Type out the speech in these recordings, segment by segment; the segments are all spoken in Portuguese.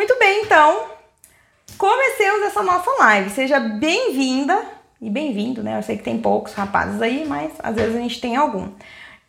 Muito bem, então, comecemos essa nossa live. Seja bem-vinda e bem-vindo, né? Eu sei que tem poucos rapazes aí, mas às vezes a gente tem algum.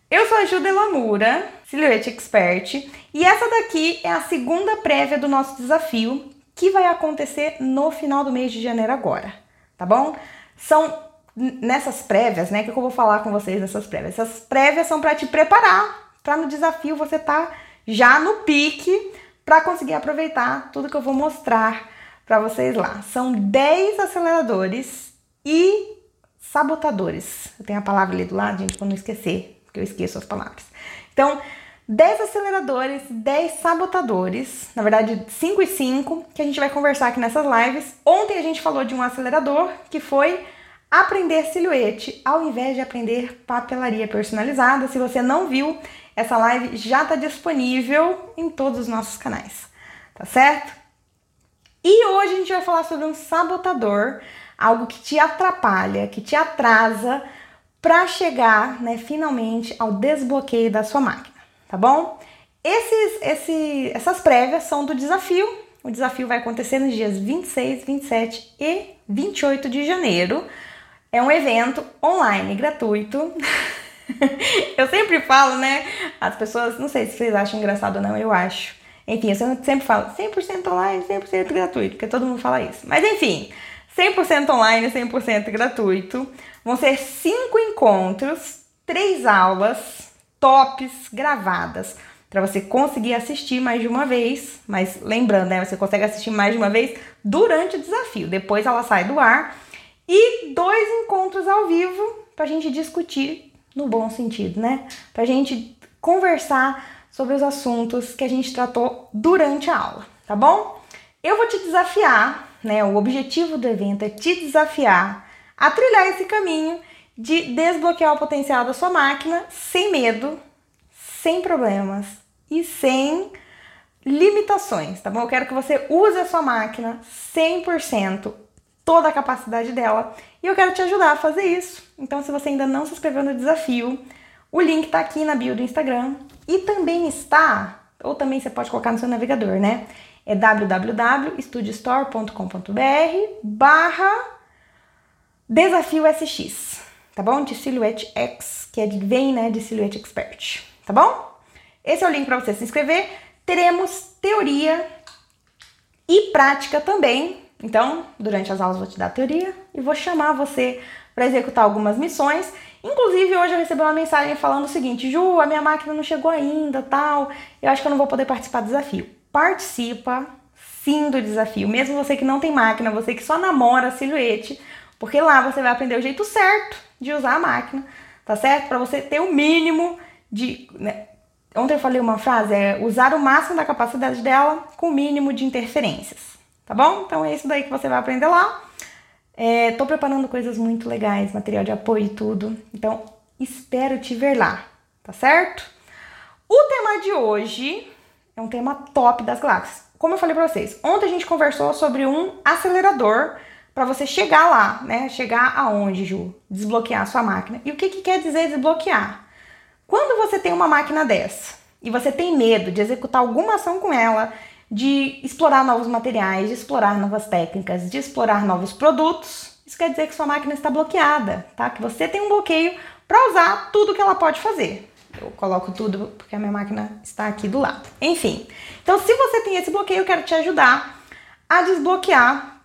Eu sou a Ju Delamura, Silhouette Expert, e essa daqui é a segunda prévia do nosso desafio, que vai acontecer no final do mês de janeiro agora, tá bom? São nessas prévias, né? Que eu vou falar com vocês nessas prévias? Essas prévias são para te preparar para no desafio você tá já no pique para conseguir aproveitar tudo que eu vou mostrar para vocês lá. São 10 aceleradores e sabotadores. Eu tenho a palavra ali do lado, gente, para não esquecer, porque eu esqueço as palavras. Então, 10 aceleradores, 10 sabotadores, na verdade 5 e 5, que a gente vai conversar aqui nessas lives. Ontem a gente falou de um acelerador que foi aprender silhuete ao invés de aprender papelaria personalizada. Se você não viu, essa live já está disponível em todos os nossos canais, tá certo? E hoje a gente vai falar sobre um sabotador, algo que te atrapalha, que te atrasa para chegar, né, finalmente ao desbloqueio da sua máquina, tá bom? Esses, esse, essas prévias são do desafio. O desafio vai acontecer nos dias 26, 27 e 28 de janeiro. É um evento online gratuito. eu sempre falo, né? As pessoas, não sei se vocês acham engraçado ou não, eu acho. Enfim, eu sempre falo 100% online, 100% gratuito, porque todo mundo fala isso. Mas enfim, 100% online, 100% gratuito. Vão ser cinco encontros, três aulas tops gravadas para você conseguir assistir mais de uma vez. Mas lembrando, né? Você consegue assistir mais de uma vez durante o desafio. Depois ela sai do ar e dois encontros ao vivo para a gente discutir no bom sentido, né? Para a gente conversar sobre os assuntos que a gente tratou durante a aula, tá bom? Eu vou te desafiar, né? O objetivo do evento é te desafiar a trilhar esse caminho de desbloquear o potencial da sua máquina sem medo, sem problemas e sem limitações, tá bom? Eu quero que você use a sua máquina 100% toda a capacidade dela. E eu quero te ajudar a fazer isso. Então, se você ainda não se inscreveu no desafio, o link está aqui na bio do Instagram e também está, ou também você pode colocar no seu navegador, né? É www.studiostore.com.br barra desafio SX, tá bom? De Silhouette X, que é de, vem, né, de Silhouette Expert, tá bom? Esse é o link para você se inscrever. Teremos teoria e prática também então, durante as aulas vou te dar teoria e vou chamar você para executar algumas missões. Inclusive, hoje eu recebi uma mensagem falando o seguinte: Ju, a minha máquina não chegou ainda, tal. Eu acho que eu não vou poder participar do desafio. Participa sim do desafio, mesmo você que não tem máquina, você que só namora silhuete, porque lá você vai aprender o jeito certo de usar a máquina, tá certo? Para você ter o mínimo de. Né? Ontem eu falei uma frase: é usar o máximo da capacidade dela com o mínimo de interferências tá bom? Então é isso daí que você vai aprender lá. É, tô preparando coisas muito legais, material de apoio e tudo. Então espero te ver lá, tá certo? O tema de hoje é um tema top das galáxias. Como eu falei para vocês, ontem a gente conversou sobre um acelerador para você chegar lá, né? Chegar aonde, Ju? Desbloquear a sua máquina. E o que, que quer dizer desbloquear? Quando você tem uma máquina dessa e você tem medo de executar alguma ação com ela de explorar novos materiais, de explorar novas técnicas, de explorar novos produtos, isso quer dizer que sua máquina está bloqueada, tá? Que você tem um bloqueio para usar tudo que ela pode fazer. Eu coloco tudo porque a minha máquina está aqui do lado. Enfim, então se você tem esse bloqueio, eu quero te ajudar a desbloquear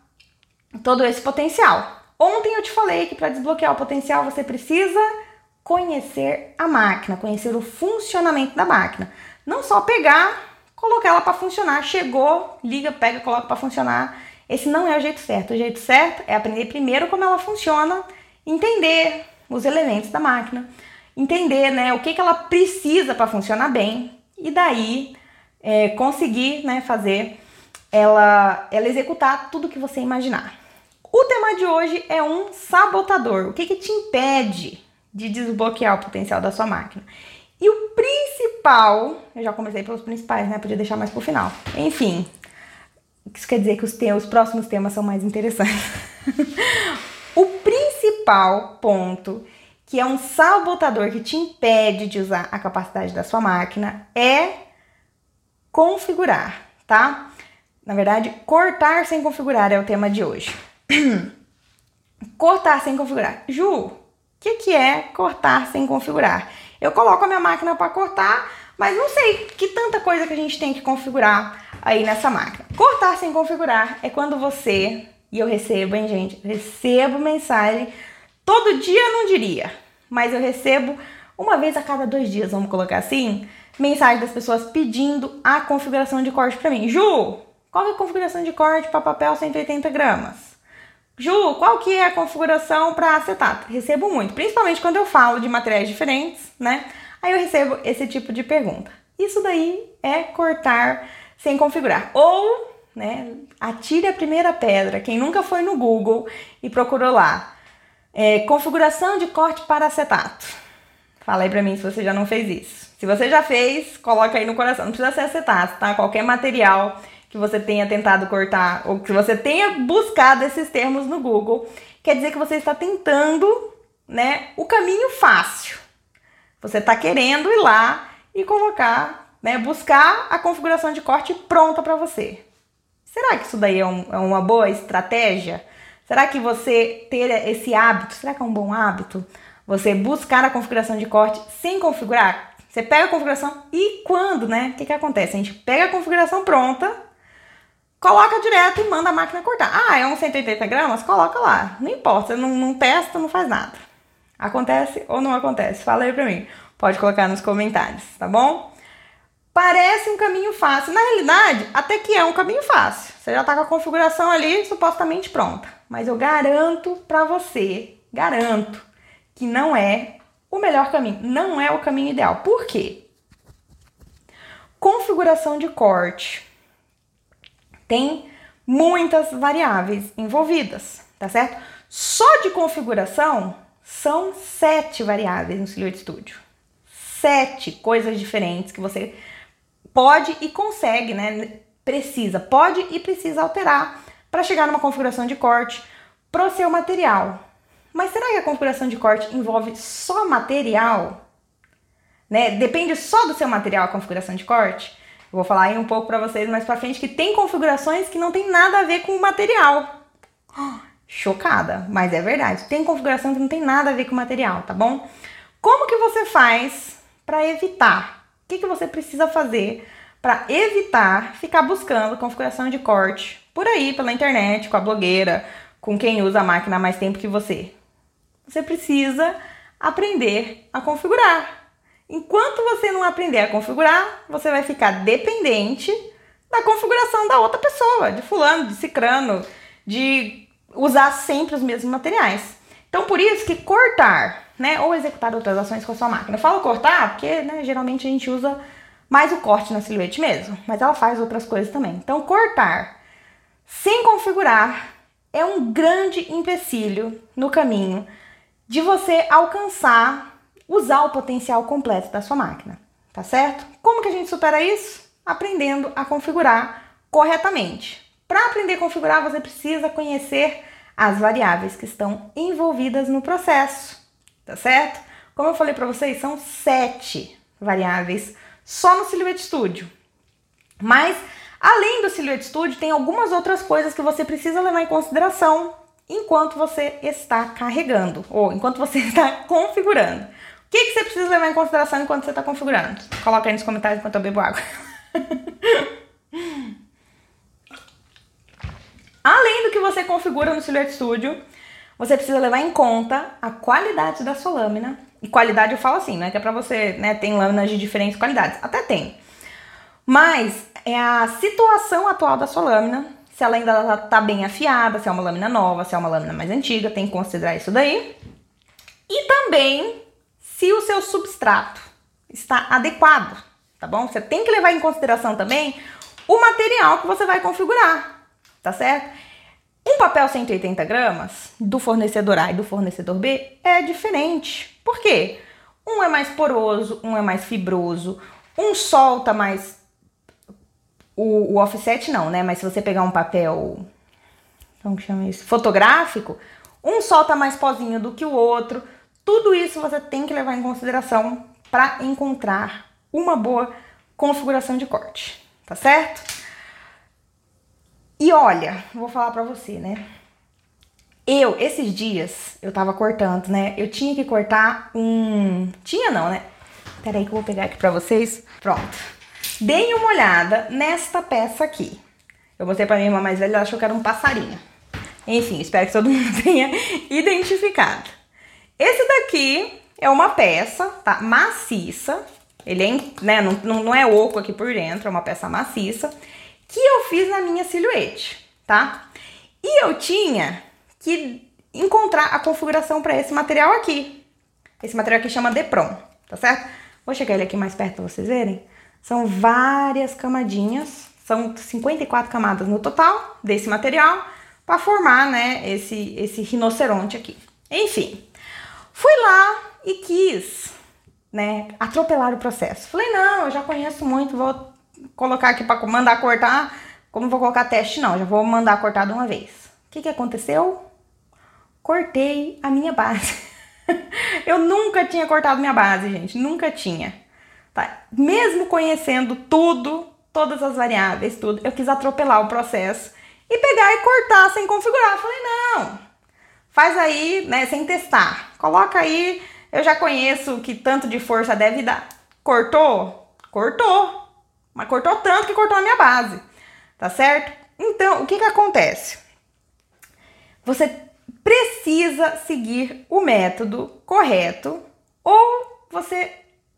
todo esse potencial. Ontem eu te falei que para desbloquear o potencial você precisa conhecer a máquina, conhecer o funcionamento da máquina. Não só pegar colocar ela para funcionar. Chegou, liga, pega, coloca para funcionar. Esse não é o jeito certo. O jeito certo é aprender primeiro como ela funciona, entender os elementos da máquina, entender né, o que, que ela precisa para funcionar bem e daí é, conseguir né, fazer ela, ela executar tudo que você imaginar. O tema de hoje é um sabotador. O que, que te impede de desbloquear o potencial da sua máquina? E o principal, eu já comecei pelos principais, né? Podia deixar mais pro final. Enfim, isso quer dizer que os, temas, os próximos temas são mais interessantes. o principal ponto, que é um sabotador que te impede de usar a capacidade da sua máquina, é configurar, tá? Na verdade, cortar sem configurar é o tema de hoje. cortar sem configurar. Ju, o que, que é cortar sem configurar? Eu coloco a minha máquina para cortar, mas não sei que tanta coisa que a gente tem que configurar aí nessa máquina. Cortar sem configurar é quando você, e eu recebo, hein, gente? recebo mensagem todo dia, não diria, mas eu recebo uma vez a cada dois dias, vamos colocar assim, mensagem das pessoas pedindo a configuração de corte para mim. Ju, qual é a configuração de corte para papel 180 gramas? Ju, qual que é a configuração para acetato? Recebo muito, principalmente quando eu falo de materiais diferentes, né? Aí eu recebo esse tipo de pergunta. Isso daí é cortar sem configurar. Ou, né, atire a primeira pedra. Quem nunca foi no Google e procurou lá, é, configuração de corte para acetato. Fala aí pra mim se você já não fez isso. Se você já fez, coloca aí no coração. Não precisa ser acetato, tá? Qualquer material que você tenha tentado cortar ou que você tenha buscado esses termos no Google, quer dizer que você está tentando, né, o caminho fácil. Você está querendo ir lá e colocar, né, buscar a configuração de corte pronta para você. Será que isso daí é, um, é uma boa estratégia? Será que você ter esse hábito, será que é um bom hábito? Você buscar a configuração de corte sem configurar? Você pega a configuração e quando, né? O que, que acontece? A gente pega a configuração pronta, coloca direto e manda a máquina cortar. Ah, é uns 180 gramas? Coloca lá. Não importa, não, não testa, não faz nada. Acontece ou não acontece? Fala aí pra mim. Pode colocar nos comentários, tá bom? Parece um caminho fácil. Na realidade, até que é um caminho fácil. Você já tá com a configuração ali supostamente pronta. Mas eu garanto pra você, garanto, que não é o melhor caminho. Não é o caminho ideal. Por quê? Configuração de corte tem muitas variáveis envolvidas, tá certo? Só de configuração são sete variáveis no Silhouette Studio. Sete coisas diferentes que você pode e consegue, né? Precisa, pode e precisa alterar para chegar numa configuração de corte pro seu material. Mas será que a configuração de corte envolve só material? Né? Depende só do seu material a configuração de corte? Vou falar aí um pouco para vocês mais para frente que tem configurações que não tem nada a ver com o material. chocada, mas é verdade. Tem configuração que não tem nada a ver com o material, tá bom? Como que você faz para evitar? O que, que você precisa fazer para evitar ficar buscando configuração de corte por aí, pela internet, com a blogueira, com quem usa a máquina há mais tempo que você? Você precisa aprender a configurar. Enquanto você não aprender a configurar, você vai ficar dependente da configuração da outra pessoa, de fulano, de cicrano, de usar sempre os mesmos materiais. Então, por isso que cortar, né, ou executar outras ações com a sua máquina. Eu falo cortar porque, né, geralmente a gente usa mais o corte na silhuete mesmo, mas ela faz outras coisas também. Então, cortar sem configurar é um grande empecilho no caminho de você alcançar usar o potencial completo da sua máquina, tá certo? Como que a gente supera isso? Aprendendo a configurar corretamente. Para aprender a configurar, você precisa conhecer as variáveis que estão envolvidas no processo, tá certo? Como eu falei para vocês, são sete variáveis só no Silhouette Studio. Mas, além do Silhouette Studio, tem algumas outras coisas que você precisa levar em consideração enquanto você está carregando ou enquanto você está configurando. Que, que você precisa levar em consideração enquanto você está configurando? Coloca aí nos comentários enquanto eu bebo água. Além do que você configura no Silhouette Studio, você precisa levar em conta a qualidade da sua lâmina. E qualidade eu falo assim, não é que é pra você, né, tem lâminas de diferentes qualidades. Até tem. Mas é a situação atual da sua lâmina, se ela ainda tá bem afiada, se é uma lâmina nova, se é uma lâmina mais antiga, tem que considerar isso daí. E também se o seu substrato está adequado, tá bom? Você tem que levar em consideração também o material que você vai configurar, tá certo? Um papel 180 gramas do fornecedor A e do fornecedor B é diferente. Por quê? Um é mais poroso, um é mais fibroso, um solta mais. O, o offset não, né? Mas se você pegar um papel. Como que chama isso? Fotográfico, um solta mais pozinho do que o outro. Tudo isso você tem que levar em consideração para encontrar uma boa configuração de corte, tá certo? E olha, vou falar pra você, né? Eu, esses dias, eu tava cortando, né? Eu tinha que cortar um. Tinha não, né? Peraí que eu vou pegar aqui pra vocês. Pronto. Deem uma olhada nesta peça aqui. Eu mostrei pra minha irmã mais velha, ela achou que era um passarinho. Enfim, espero que todo mundo tenha identificado. Esse daqui é uma peça, tá? Maciça. Ele é, né, não, não é oco aqui por dentro, é uma peça maciça. Que eu fiz na minha silhuete, tá? E eu tinha que encontrar a configuração para esse material aqui. Esse material aqui chama Depron, tá certo? Vou chegar ele aqui mais perto para vocês verem. São várias camadinhas, são 54 camadas no total desse material para formar, né, esse esse rinoceronte aqui. Enfim, fui lá e quis, né, atropelar o processo. Falei: "Não, eu já conheço muito, vou colocar aqui para mandar cortar, como vou colocar teste não, já vou mandar cortar de uma vez". O que que aconteceu? Cortei a minha base. eu nunca tinha cortado minha base, gente, nunca tinha. Tá? Mesmo conhecendo tudo, todas as variáveis, tudo, eu quis atropelar o processo e pegar e cortar sem configurar. falei, não, faz aí, né, sem testar. Coloca aí, eu já conheço que tanto de força deve dar. Cortou? Cortou. Mas cortou tanto que cortou a minha base. Tá certo? Então, o que que acontece? Você precisa seguir o método correto ou você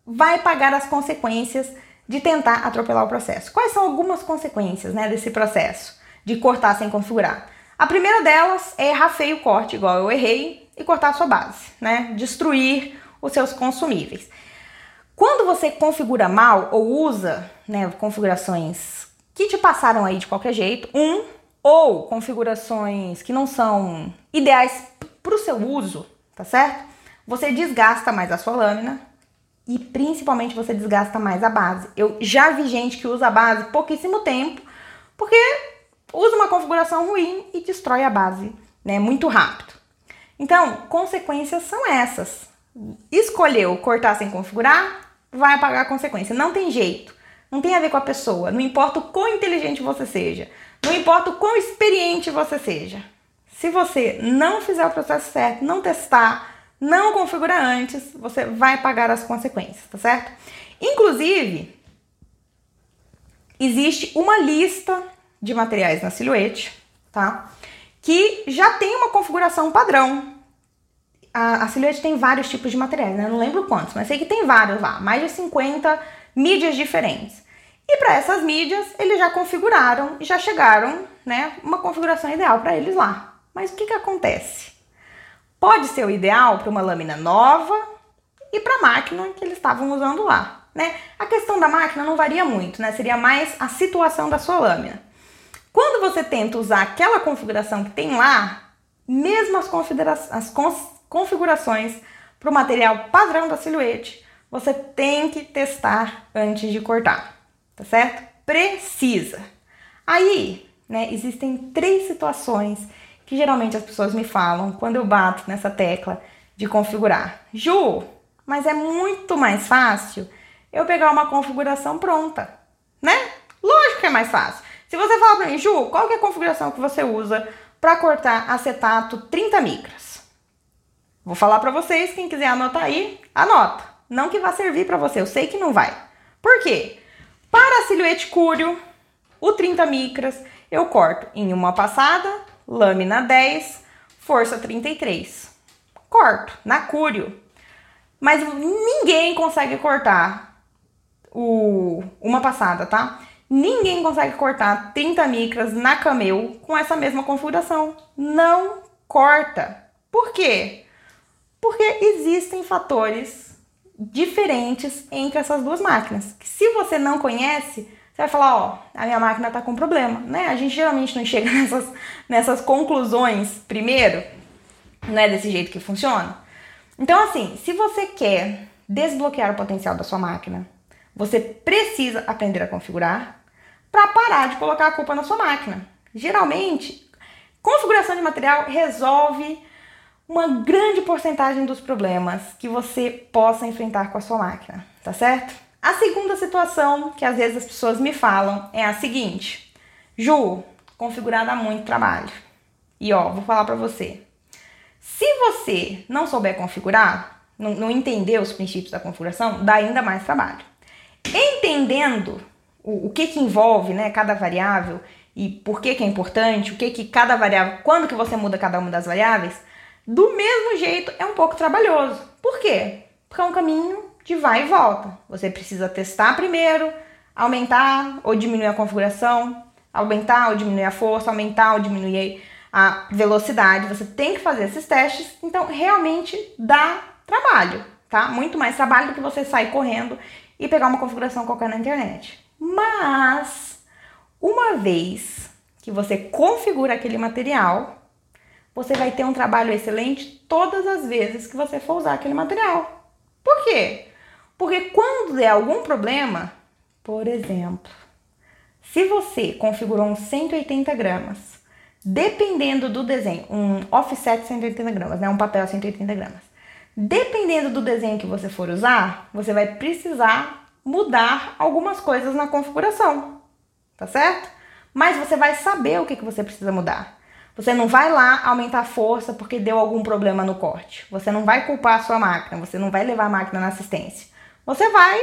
vai pagar as consequências de tentar atropelar o processo. Quais são algumas consequências né, desse processo? de cortar sem configurar. A primeira delas é errar feio o corte, igual eu errei, e cortar a sua base, né? Destruir os seus consumíveis. Quando você configura mal ou usa né, configurações que te passaram aí de qualquer jeito, um, ou configurações que não são ideais para o seu uso, tá certo? Você desgasta mais a sua lâmina e principalmente você desgasta mais a base. Eu já vi gente que usa a base pouquíssimo tempo, porque usa uma configuração ruim e destrói a base, né, muito rápido. Então, consequências são essas. Escolheu cortar sem configurar, vai pagar a consequência. Não tem jeito. Não tem a ver com a pessoa. Não importa o quão inteligente você seja. Não importa o quão experiente você seja. Se você não fizer o processo certo, não testar, não configurar antes, você vai pagar as consequências, tá certo? Inclusive, existe uma lista de materiais na silhuete, tá? Que já tem uma configuração padrão. A, a silhuete tem vários tipos de materiais, né? Não lembro quantos, mas sei que tem vários lá, mais de 50 mídias diferentes. E para essas mídias, eles já configuraram e já chegaram, né, uma configuração ideal para eles lá. Mas o que que acontece? Pode ser o ideal para uma lâmina nova e para a máquina que eles estavam usando lá, né? A questão da máquina não varia muito, né? Seria mais a situação da sua lâmina. Quando você tenta usar aquela configuração que tem lá, mesmo as, as configurações para o material padrão da silhuete, você tem que testar antes de cortar, tá certo? Precisa. Aí, né, existem três situações que geralmente as pessoas me falam quando eu bato nessa tecla de configurar. Ju, mas é muito mais fácil eu pegar uma configuração pronta, né? Lógico que é mais fácil. Se você falar para mim, Ju, qual é a configuração que você usa para cortar acetato 30 micras? Vou falar para vocês, quem quiser anotar aí, anota. Não que vá servir para você, eu sei que não vai. Por quê? Para silhuete cúrio, o 30 micras, eu corto em uma passada, lâmina 10, força 33. Corto na cúrio. Mas ninguém consegue cortar o, uma passada, tá? Ninguém consegue cortar 30 micras na Camel com essa mesma configuração. Não corta. Por quê? Porque existem fatores diferentes entre essas duas máquinas. Que se você não conhece, você vai falar, ó, a minha máquina tá com problema, né? A gente geralmente não chega nessas, nessas conclusões primeiro, não é desse jeito que funciona. Então, assim, se você quer desbloquear o potencial da sua máquina, você precisa aprender a configurar, para parar de colocar a culpa na sua máquina. Geralmente, configuração de material resolve uma grande porcentagem dos problemas que você possa enfrentar com a sua máquina, tá certo? A segunda situação que às vezes as pessoas me falam é a seguinte: Ju, configurar dá muito trabalho. E ó, vou falar para você. Se você não souber configurar, não, não entender os princípios da configuração, dá ainda mais trabalho. Entendendo o, o que que envolve, né, cada variável e por que que é importante, o que que cada variável, quando que você muda cada uma das variáveis, do mesmo jeito é um pouco trabalhoso. Por quê? Porque é um caminho de vai e volta. Você precisa testar primeiro, aumentar ou diminuir a configuração, aumentar ou diminuir a força, aumentar ou diminuir a velocidade. Você tem que fazer esses testes, então realmente dá trabalho, tá? Muito mais trabalho do que você sair correndo e pegar uma configuração qualquer na internet. Mas uma vez que você configura aquele material, você vai ter um trabalho excelente todas as vezes que você for usar aquele material. Por quê? Porque quando der algum problema, por exemplo, se você configurou um 180 gramas, dependendo do desenho, um offset 180 gramas, né, um papel 180 gramas, dependendo do desenho que você for usar, você vai precisar mudar algumas coisas na configuração, tá certo? Mas você vai saber o que, que você precisa mudar. Você não vai lá aumentar a força porque deu algum problema no corte. Você não vai culpar a sua máquina, você não vai levar a máquina na assistência. Você vai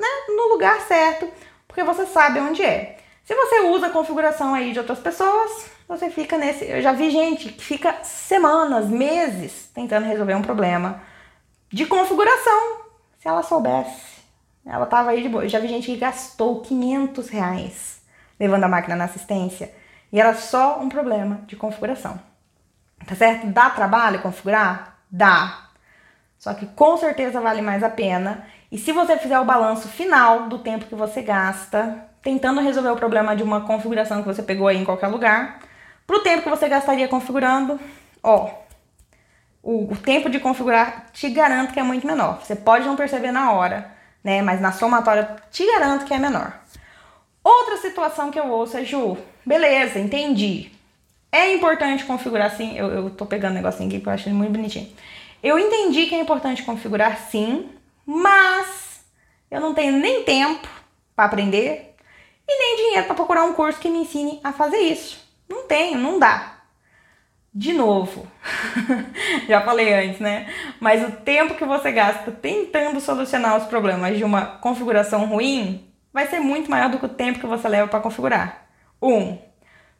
né, no lugar certo, porque você sabe onde é. Se você usa a configuração aí de outras pessoas, você fica nesse. Eu já vi gente que fica semanas, meses tentando resolver um problema de configuração. Se ela soubesse, ela tava aí de boa. Eu já vi gente que gastou 500 reais levando a máquina na assistência e era só um problema de configuração. Tá certo? Dá trabalho configurar? Dá. Só que com certeza vale mais a pena e se você fizer o balanço final do tempo que você gasta tentando resolver o problema de uma configuração que você pegou aí em qualquer lugar, para o tempo que você gastaria configurando, ó, o, tempo de configurar te garanto que é muito menor. Você pode não perceber na hora, né? Mas na somatória te garanto que é menor. Outra situação que eu ouço é, Ju, beleza, entendi. É importante configurar sim. Eu, eu tô pegando um negocinho aqui que eu acho ele muito bonitinho. Eu entendi que é importante configurar sim, mas eu não tenho nem tempo para aprender e nem dinheiro para procurar um curso que me ensine a fazer isso. Não tenho, não dá. De novo, já falei antes, né? Mas o tempo que você gasta tentando solucionar os problemas de uma configuração ruim vai ser muito maior do que o tempo que você leva para configurar. Um.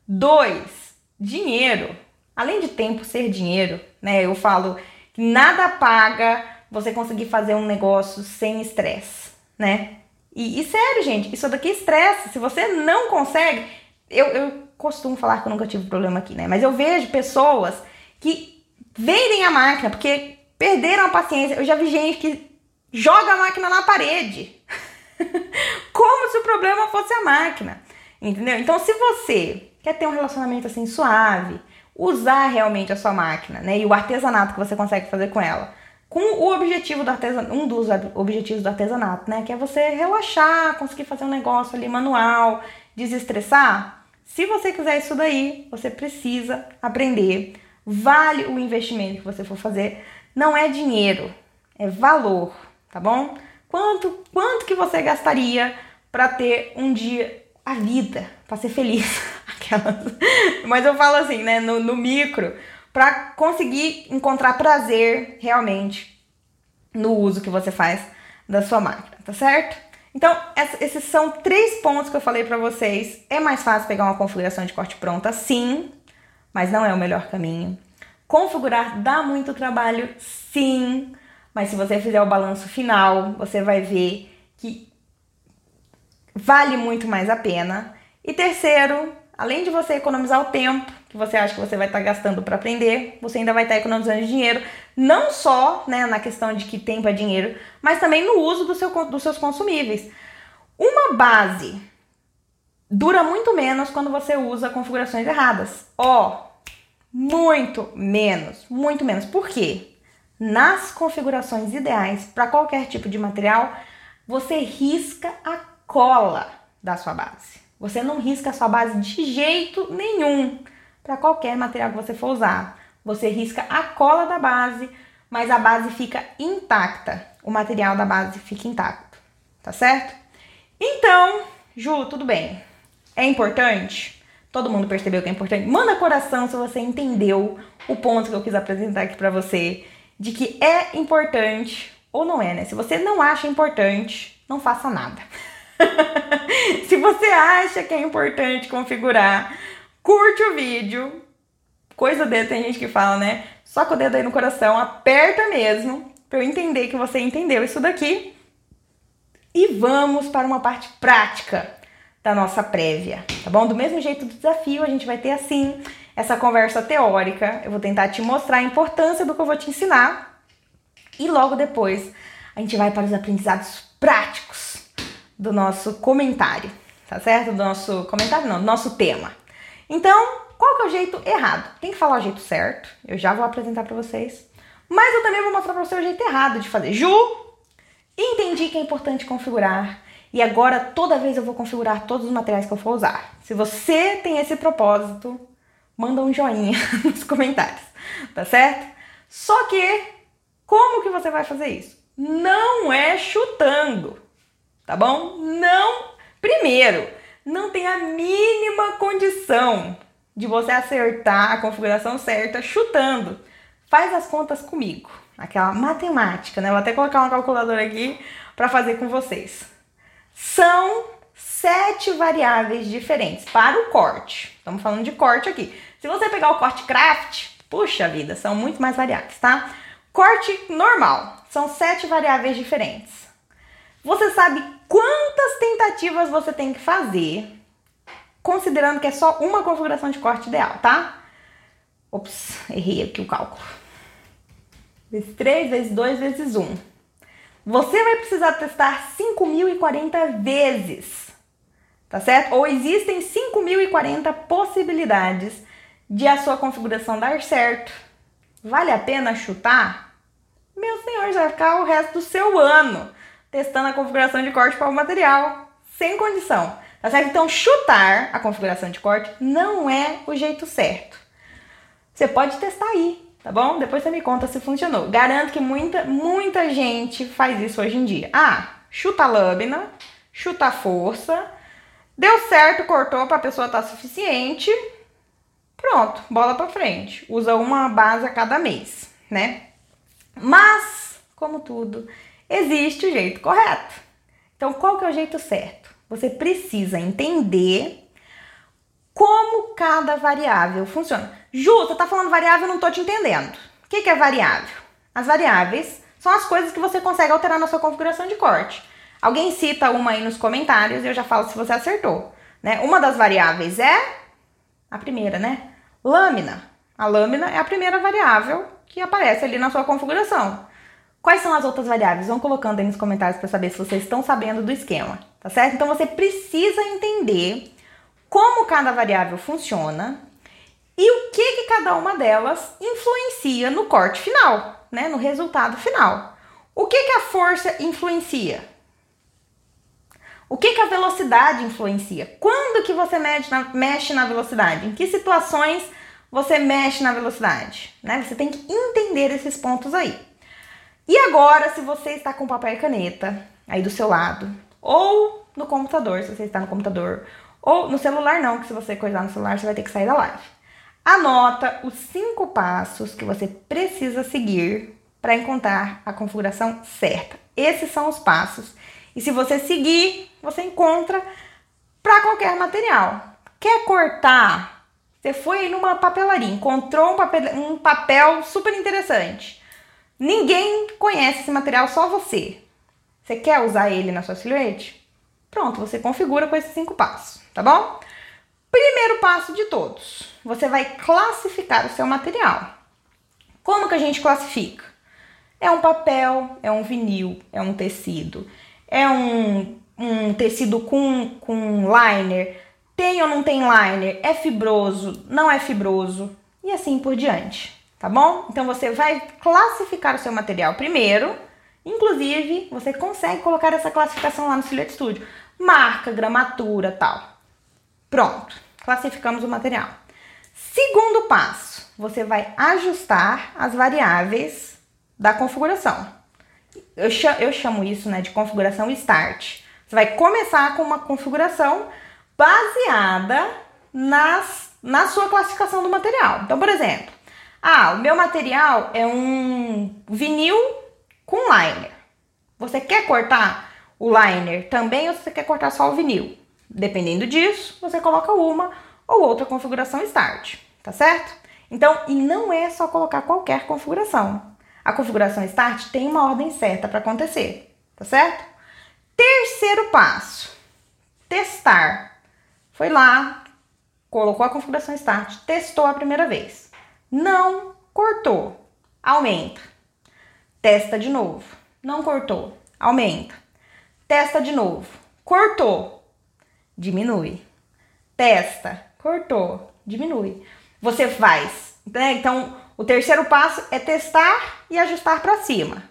Dois. Dinheiro. Além de tempo ser dinheiro, né? Eu falo que nada paga você conseguir fazer um negócio sem estresse, né? E, e, sério, gente, isso daqui estressa. Se você não consegue. Eu, eu costumo falar que eu nunca tive problema aqui, né? Mas eu vejo pessoas que vendem a máquina porque perderam a paciência. Eu já vi gente que joga a máquina na parede. Como se o problema fosse a máquina. Entendeu? Então, se você quer ter um relacionamento assim suave, usar realmente a sua máquina, né? E o artesanato que você consegue fazer com ela com o objetivo do artesanato, um dos objetivos do artesanato, né? Que é você relaxar, conseguir fazer um negócio ali manual, desestressar. Se você quiser isso daí, você precisa aprender. Vale o investimento que você for fazer. Não é dinheiro, é valor, tá bom? Quanto, quanto que você gastaria para ter um dia a vida, para ser feliz? Aquelas. Mas eu falo assim, né? No, no micro para conseguir encontrar prazer realmente no uso que você faz da sua máquina, tá certo? Então, esses são três pontos que eu falei para vocês. É mais fácil pegar uma configuração de corte pronta, sim, mas não é o melhor caminho. Configurar dá muito trabalho, sim, mas se você fizer o balanço final, você vai ver que vale muito mais a pena. E terceiro, além de você economizar o tempo, que você acha que você vai estar tá gastando para aprender, você ainda vai estar tá economizando dinheiro, não só né, na questão de que tempo é dinheiro, mas também no uso do seu, dos seus consumíveis. Uma base dura muito menos quando você usa configurações erradas. Ó, oh, muito menos, muito menos. Por quê? Nas configurações ideais para qualquer tipo de material, você risca a cola da sua base. Você não risca a sua base de jeito nenhum para qualquer material que você for usar. Você risca a cola da base, mas a base fica intacta. O material da base fica intacto, tá certo? Então, Ju, tudo bem. É importante? Todo mundo percebeu que é importante. Manda coração se você entendeu o ponto que eu quis apresentar aqui para você, de que é importante ou não é, né? Se você não acha importante, não faça nada. se você acha que é importante configurar, curte o vídeo. Coisa dele, tem gente que fala, né? Só com o dedo aí no coração, aperta mesmo, para eu entender que você entendeu isso daqui. E vamos para uma parte prática da nossa prévia, tá bom? Do mesmo jeito do desafio, a gente vai ter assim essa conversa teórica. Eu vou tentar te mostrar a importância do que eu vou te ensinar. E logo depois, a gente vai para os aprendizados práticos do nosso comentário, tá certo? Do nosso comentário, não, do nosso tema. Então, qual que é o jeito errado? Tem que falar o jeito certo, eu já vou apresentar para vocês. Mas eu também vou mostrar para você o jeito errado de fazer. Ju, entendi que é importante configurar e agora toda vez eu vou configurar todos os materiais que eu for usar. Se você tem esse propósito, manda um joinha nos comentários, tá certo? Só que como que você vai fazer isso? Não é chutando, tá bom? Não. Primeiro, não tem a mínima condição de você acertar a configuração certa chutando. Faz as contas comigo, aquela matemática, né? Vou até colocar uma calculadora aqui para fazer com vocês. São sete variáveis diferentes para o corte. Estamos falando de corte aqui. Se você pegar o corte craft, puxa vida, são muito mais variáveis, tá? Corte normal, são sete variáveis diferentes. Você sabe quantas tentativas você tem que fazer, considerando que é só uma configuração de corte ideal, tá? Ops, errei aqui o cálculo. Vezes 3, vezes 2, vezes 1. Você vai precisar testar 5.040 vezes, tá certo? Ou existem 5.040 possibilidades de a sua configuração dar certo. Vale a pena chutar? Meu senhor, já vai ficar o resto do seu ano testando a configuração de corte para o material, sem condição. Tá certo? Então, chutar a configuração de corte não é o jeito certo. Você pode testar aí, tá bom? Depois você me conta se funcionou. Garanto que muita, muita gente faz isso hoje em dia. Ah, chuta a lâmina, chuta a força, deu certo, cortou para a pessoa estar tá suficiente. Pronto, bola para frente. Usa uma base a cada mês, né? Mas, como tudo, existe o jeito correto. Então, qual que é o jeito certo? Você precisa entender como cada variável funciona. Ju, você tá falando variável, eu não tô te entendendo. O que, que é variável? As variáveis são as coisas que você consegue alterar na sua configuração de corte. Alguém cita uma aí nos comentários e eu já falo se você acertou. Né? Uma das variáveis é a primeira, né? Lâmina. A lâmina é a primeira variável que aparece ali na sua configuração. Quais são as outras variáveis? Vão colocando aí nos comentários para saber se vocês estão sabendo do esquema, tá certo? Então você precisa entender como cada variável funciona e o que, que cada uma delas influencia no corte final, né? No resultado final. O que, que a força influencia? O que, que a velocidade influencia? Quando que você na, mexe na velocidade? Em que situações você mexe na velocidade? Né? Você tem que entender esses pontos aí. E agora, se você está com papel e caneta aí do seu lado, ou no computador, se você está no computador, ou no celular não, que se você coisar no celular, você vai ter que sair da live. Anota os cinco passos que você precisa seguir para encontrar a configuração certa. Esses são os passos. E se você seguir, você encontra para qualquer material. Quer cortar? Você foi numa papelaria, encontrou um papel, um papel super interessante. Ninguém conhece esse material, só você. Você quer usar ele na sua silhuete? Pronto, você configura com esses cinco passos, tá bom? Primeiro passo de todos, você vai classificar o seu material. Como que a gente classifica? É um papel, é um vinil, é um tecido, é um, um tecido com, com liner, tem ou não tem liner, é fibroso, não é fibroso e assim por diante, tá bom? Então você vai classificar o seu material primeiro, inclusive você consegue colocar essa classificação lá no Silhouette Studio, marca, gramatura, tal. Pronto, classificamos o material. Segundo passo, você vai ajustar as variáveis da configuração. Eu chamo, eu chamo isso né, de configuração start. Você vai começar com uma configuração baseada nas, na sua classificação do material. Então, por exemplo, ah, o meu material é um vinil com liner. Você quer cortar o liner também ou você quer cortar só o vinil? Dependendo disso, você coloca uma ou outra configuração start, tá certo? Então, e não é só colocar qualquer configuração. A configuração start tem uma ordem certa para acontecer, tá certo? Terceiro passo: testar. Foi lá, colocou a configuração start, testou a primeira vez. Não cortou, aumenta. Testa de novo. Não cortou, aumenta. Testa de novo. Cortou, diminui. Testa, cortou, diminui. Você faz, né? Então, o terceiro passo é testar e ajustar para cima.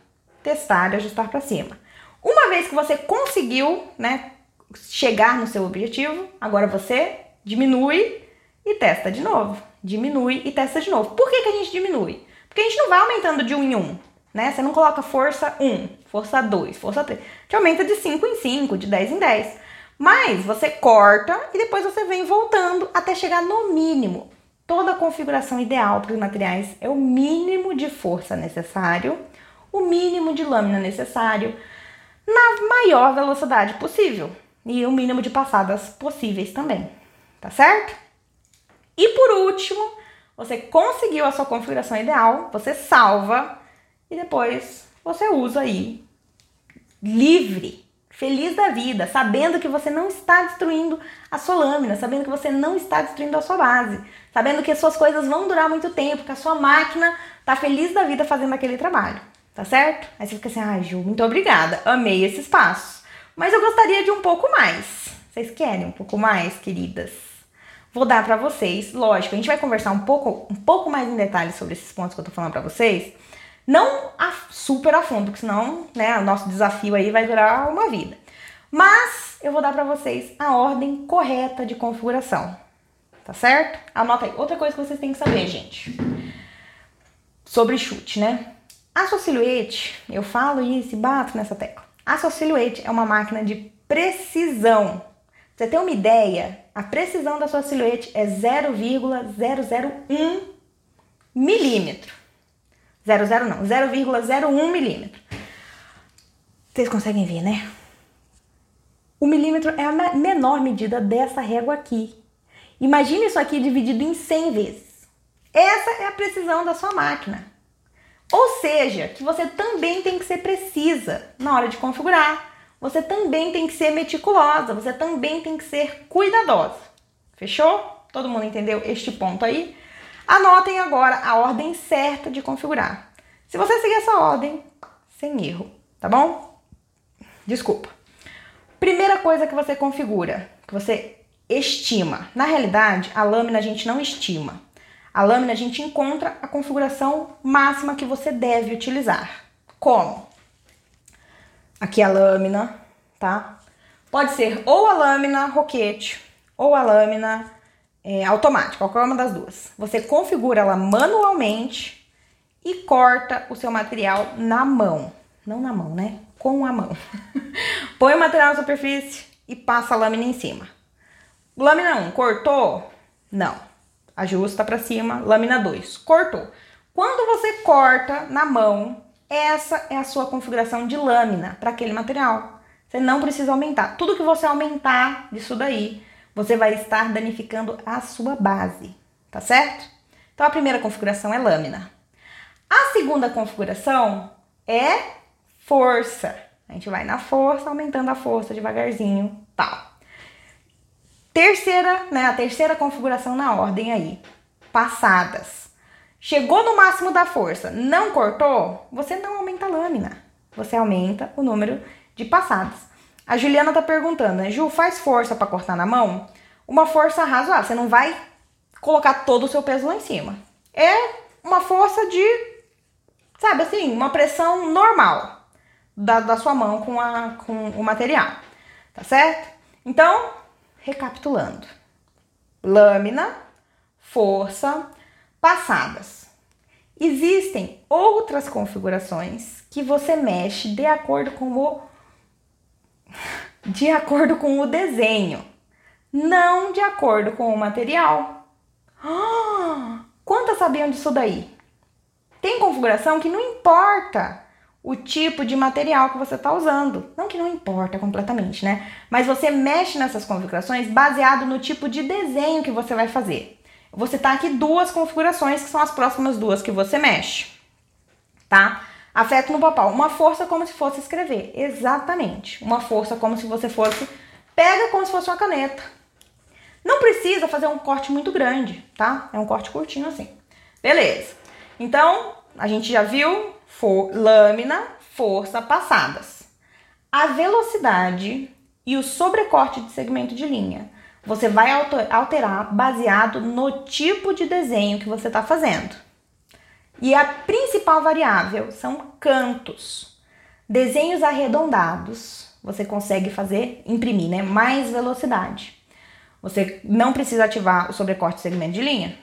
Testar e ajustar para cima. Uma vez que você conseguiu, né, chegar no seu objetivo, agora você diminui e testa de novo. Diminui e testa de novo. Por que, que a gente diminui? Porque a gente não vai aumentando de um em um, né? Você não coloca força 1, força 2, força 3. Te aumenta de 5 em 5, de 10 em 10. Mas você corta e depois você vem voltando até chegar no mínimo. Toda a configuração ideal para os materiais é o mínimo de força necessário, o mínimo de lâmina necessário, na maior velocidade possível e o mínimo de passadas possíveis também, tá certo? E por último, você conseguiu a sua configuração ideal, você salva e depois você usa aí livre, feliz da vida, sabendo que você não está destruindo a sua lâmina, sabendo que você não está destruindo a sua base, sabendo que as suas coisas vão durar muito tempo, que a sua máquina está feliz da vida fazendo aquele trabalho, tá certo? Aí você fica assim, ah, Ju, muito obrigada, amei esses passos, mas eu gostaria de um pouco mais. Vocês querem um pouco mais, queridas? Vou dar para vocês, lógico, a gente vai conversar um pouco, um pouco mais em detalhes sobre esses pontos que eu tô falando para vocês, não a, super a fundo, porque senão, né, o nosso desafio aí vai durar uma vida. Mas eu vou dar para vocês a ordem correta de configuração. Tá certo? Anota aí. Outra coisa que vocês têm que saber, gente. Sobre chute, né? A sua silhuete, eu falo isso e bato nessa tecla. A sua silhuete é uma máquina de precisão. Pra você ter uma ideia, a precisão da sua silhuete é 0,001 milímetro. 00 não, 0,01 milímetro. Vocês conseguem ver, né? O milímetro é a menor medida dessa régua aqui. Imagine isso aqui dividido em 100 vezes. Essa é a precisão da sua máquina. Ou seja, que você também tem que ser precisa na hora de configurar. Você também tem que ser meticulosa, você também tem que ser cuidadosa. Fechou? Todo mundo entendeu este ponto aí? Anotem agora a ordem certa de configurar. Se você seguir essa ordem, sem erro, tá bom? Desculpa. Primeira coisa que você configura, que você estima. Na realidade, a lâmina a gente não estima. A lâmina a gente encontra a configuração máxima que você deve utilizar. Como? Aqui a lâmina, tá? Pode ser ou a lâmina roquete ou a lâmina é, automática, qualquer uma das duas. Você configura ela manualmente e corta o seu material na mão. Não na mão, né? Com a mão. Põe o material na superfície e passa a lâmina em cima. Lâmina 1, cortou? Não. Ajusta para cima. Lâmina 2, cortou. Quando você corta na mão, essa é a sua configuração de lâmina para aquele material. Você não precisa aumentar. Tudo que você aumentar disso daí, você vai estar danificando a sua base, tá certo? Então a primeira configuração é lâmina. A segunda configuração é força. A gente vai na força, aumentando a força devagarzinho, tal. Terceira, né, a terceira configuração na ordem aí, passadas. Chegou no máximo da força, não cortou, você não aumenta a lâmina. Você aumenta o número de passadas. A Juliana tá perguntando, né? Ju, faz força para cortar na mão? Uma força razoável, você não vai colocar todo o seu peso lá em cima. É uma força de, sabe assim, uma pressão normal da, da sua mão com, a, com o material, tá certo? Então, recapitulando: lâmina, força, passadas. Existem outras configurações que você mexe de acordo com o de acordo com o desenho, não de acordo com o material. Ah, quantas sabiam disso daí? Tem configuração que não importa o tipo de material que você está usando. Não que não importa completamente, né? Mas você mexe nessas configurações baseado no tipo de desenho que você vai fazer. Você tá aqui duas configurações que são as próximas duas que você mexe, tá? Afeto no papel. Uma força como se fosse escrever. Exatamente. Uma força como se você fosse. Pega como se fosse uma caneta. Não precisa fazer um corte muito grande, tá? É um corte curtinho assim. Beleza. Então, a gente já viu for, lâmina, força, passadas. A velocidade e o sobrecorte de segmento de linha. Você vai alterar baseado no tipo de desenho que você está fazendo. E a principal variável são cantos. Desenhos arredondados, você consegue fazer, imprimir, né? Mais velocidade. Você não precisa ativar o sobrecorte segmento de linha.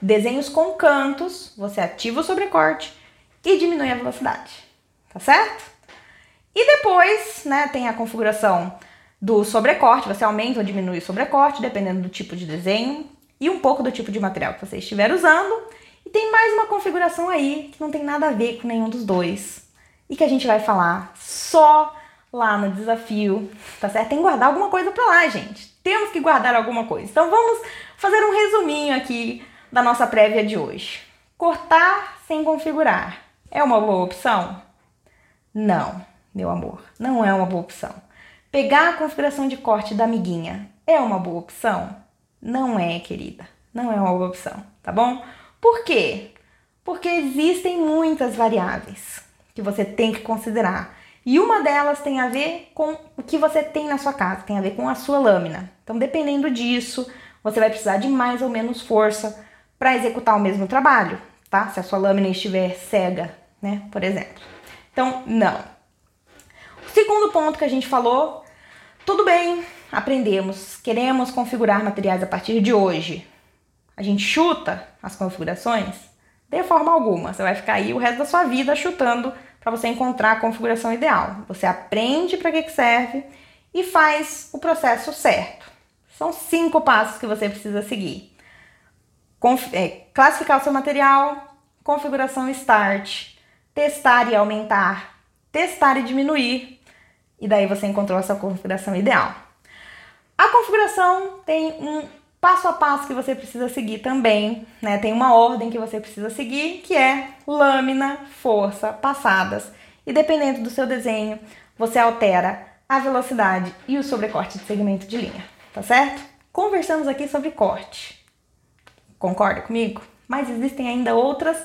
Desenhos com cantos, você ativa o sobrecorte e diminui a velocidade. Tá certo? E depois, né, tem a configuração do sobrecorte, você aumenta ou diminui o sobrecorte, dependendo do tipo de desenho e um pouco do tipo de material que você estiver usando. Tem mais uma configuração aí que não tem nada a ver com nenhum dos dois e que a gente vai falar só lá no desafio, tá certo? Tem que guardar alguma coisa para lá, gente. Temos que guardar alguma coisa. Então vamos fazer um resuminho aqui da nossa prévia de hoje. Cortar sem configurar é uma boa opção? Não, meu amor, não é uma boa opção. Pegar a configuração de corte da amiguinha é uma boa opção? Não é, querida. Não é uma boa opção, tá bom? Por quê? Porque existem muitas variáveis que você tem que considerar. E uma delas tem a ver com o que você tem na sua casa, tem a ver com a sua lâmina. Então, dependendo disso, você vai precisar de mais ou menos força para executar o mesmo trabalho, tá? Se a sua lâmina estiver cega, né, por exemplo. Então, não. O segundo ponto que a gente falou, tudo bem, aprendemos, queremos configurar materiais a partir de hoje a gente chuta as configurações, de forma alguma. Você vai ficar aí o resto da sua vida chutando para você encontrar a configuração ideal. Você aprende para que, que serve e faz o processo certo. São cinco passos que você precisa seguir. Conf é, classificar o seu material, configuração start, testar e aumentar, testar e diminuir, e daí você encontrou a sua configuração ideal. A configuração tem um passo a passo que você precisa seguir também, né? Tem uma ordem que você precisa seguir, que é lâmina, força, passadas. E dependendo do seu desenho, você altera a velocidade e o sobrecorte de segmento de linha, tá certo? Conversamos aqui sobre corte. Concorda comigo? Mas existem ainda outras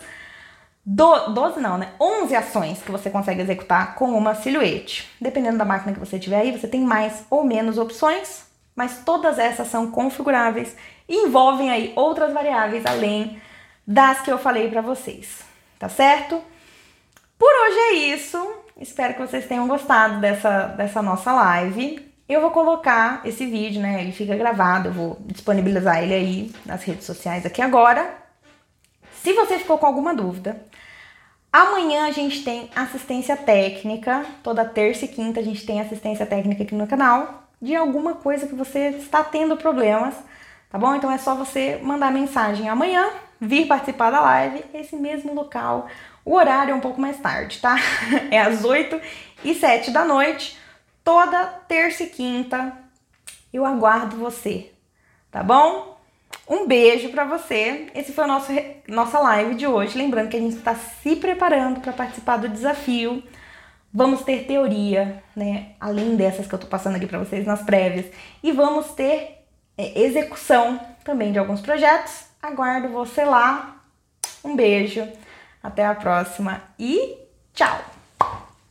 do, 12 não, né? 11 ações que você consegue executar com uma silhuete. Dependendo da máquina que você tiver aí, você tem mais ou menos opções, mas todas essas são configuráveis e envolvem aí outras variáveis além das que eu falei para vocês, tá certo? Por hoje é isso. Espero que vocês tenham gostado dessa, dessa nossa live. Eu vou colocar esse vídeo, né? Ele fica gravado, eu vou disponibilizar ele aí nas redes sociais aqui agora. Se você ficou com alguma dúvida, amanhã a gente tem assistência técnica. Toda terça e quinta a gente tem assistência técnica aqui no canal de alguma coisa que você está tendo problemas, tá bom? Então é só você mandar mensagem amanhã, vir participar da live, esse mesmo local. O horário é um pouco mais tarde, tá? É às 8 e 7 da noite, toda terça e quinta. Eu aguardo você, tá bom? Um beijo para você. Esse foi a nossa, nossa live de hoje. Lembrando que a gente está se preparando para participar do desafio. Vamos ter teoria, né? Além dessas que eu tô passando aqui para vocês nas prévias. E vamos ter é, execução também de alguns projetos. Aguardo você lá. Um beijo, até a próxima e tchau!